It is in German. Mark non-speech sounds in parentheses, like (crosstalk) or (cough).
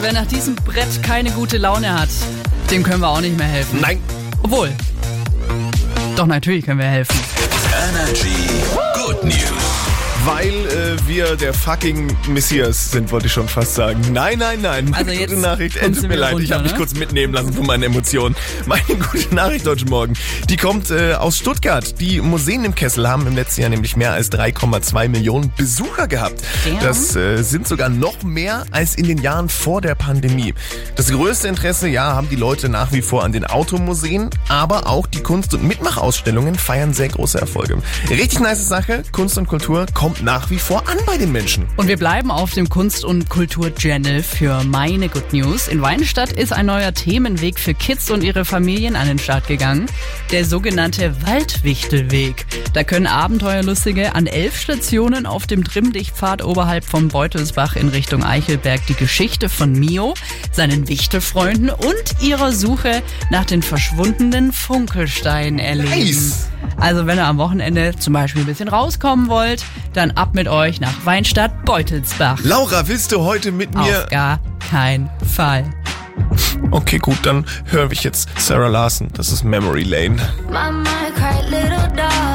wer nach diesem Brett keine gute Laune hat, dem können wir auch nicht mehr helfen. Nein. Obwohl. Doch, natürlich können wir helfen. Energy. Weil äh, wir der fucking Messias sind, wollte ich schon fast sagen. Nein, nein, nein. Meine Also gute Nachricht, äh, tut du mir leid, ich runter, habe mich ne? kurz mitnehmen lassen von meinen Emotionen. (laughs) Meine gute Nachricht heute Morgen, die kommt äh, aus Stuttgart. Die Museen im Kessel haben im letzten Jahr nämlich mehr als 3,2 Millionen Besucher gehabt. Damn. Das äh, sind sogar noch mehr als in den Jahren vor der Pandemie. Das größte Interesse, ja, haben die Leute nach wie vor an den Automuseen, aber auch die Kunst- und Mitmachausstellungen feiern sehr große Erfolge. Richtig nice Sache, Kunst und Kultur kommt nach wie vor an bei den Menschen. Und wir bleiben auf dem Kunst- und Kultur-Channel für meine Good News. In Weinstadt ist ein neuer Themenweg für Kids und ihre Familien an den Start gegangen. Der sogenannte Waldwichtelweg. Da können Abenteuerlustige an elf Stationen auf dem Trimmdichtpfad oberhalb vom Beutelsbach in Richtung Eichelberg die Geschichte von Mio, seinen Wichtelfreunden und ihrer Suche nach den verschwundenen Funkelsteinen erleben. Nice. Also wenn ihr am Wochenende zum Beispiel ein bisschen rauskommen wollt, dann ab mit euch nach Weinstadt Beutelsbach. Laura, willst du heute mit mir... Auf gar keinen Fall. Okay, gut, dann höre ich jetzt Sarah Larson. Das ist Memory Lane. Mama cried, little daughter,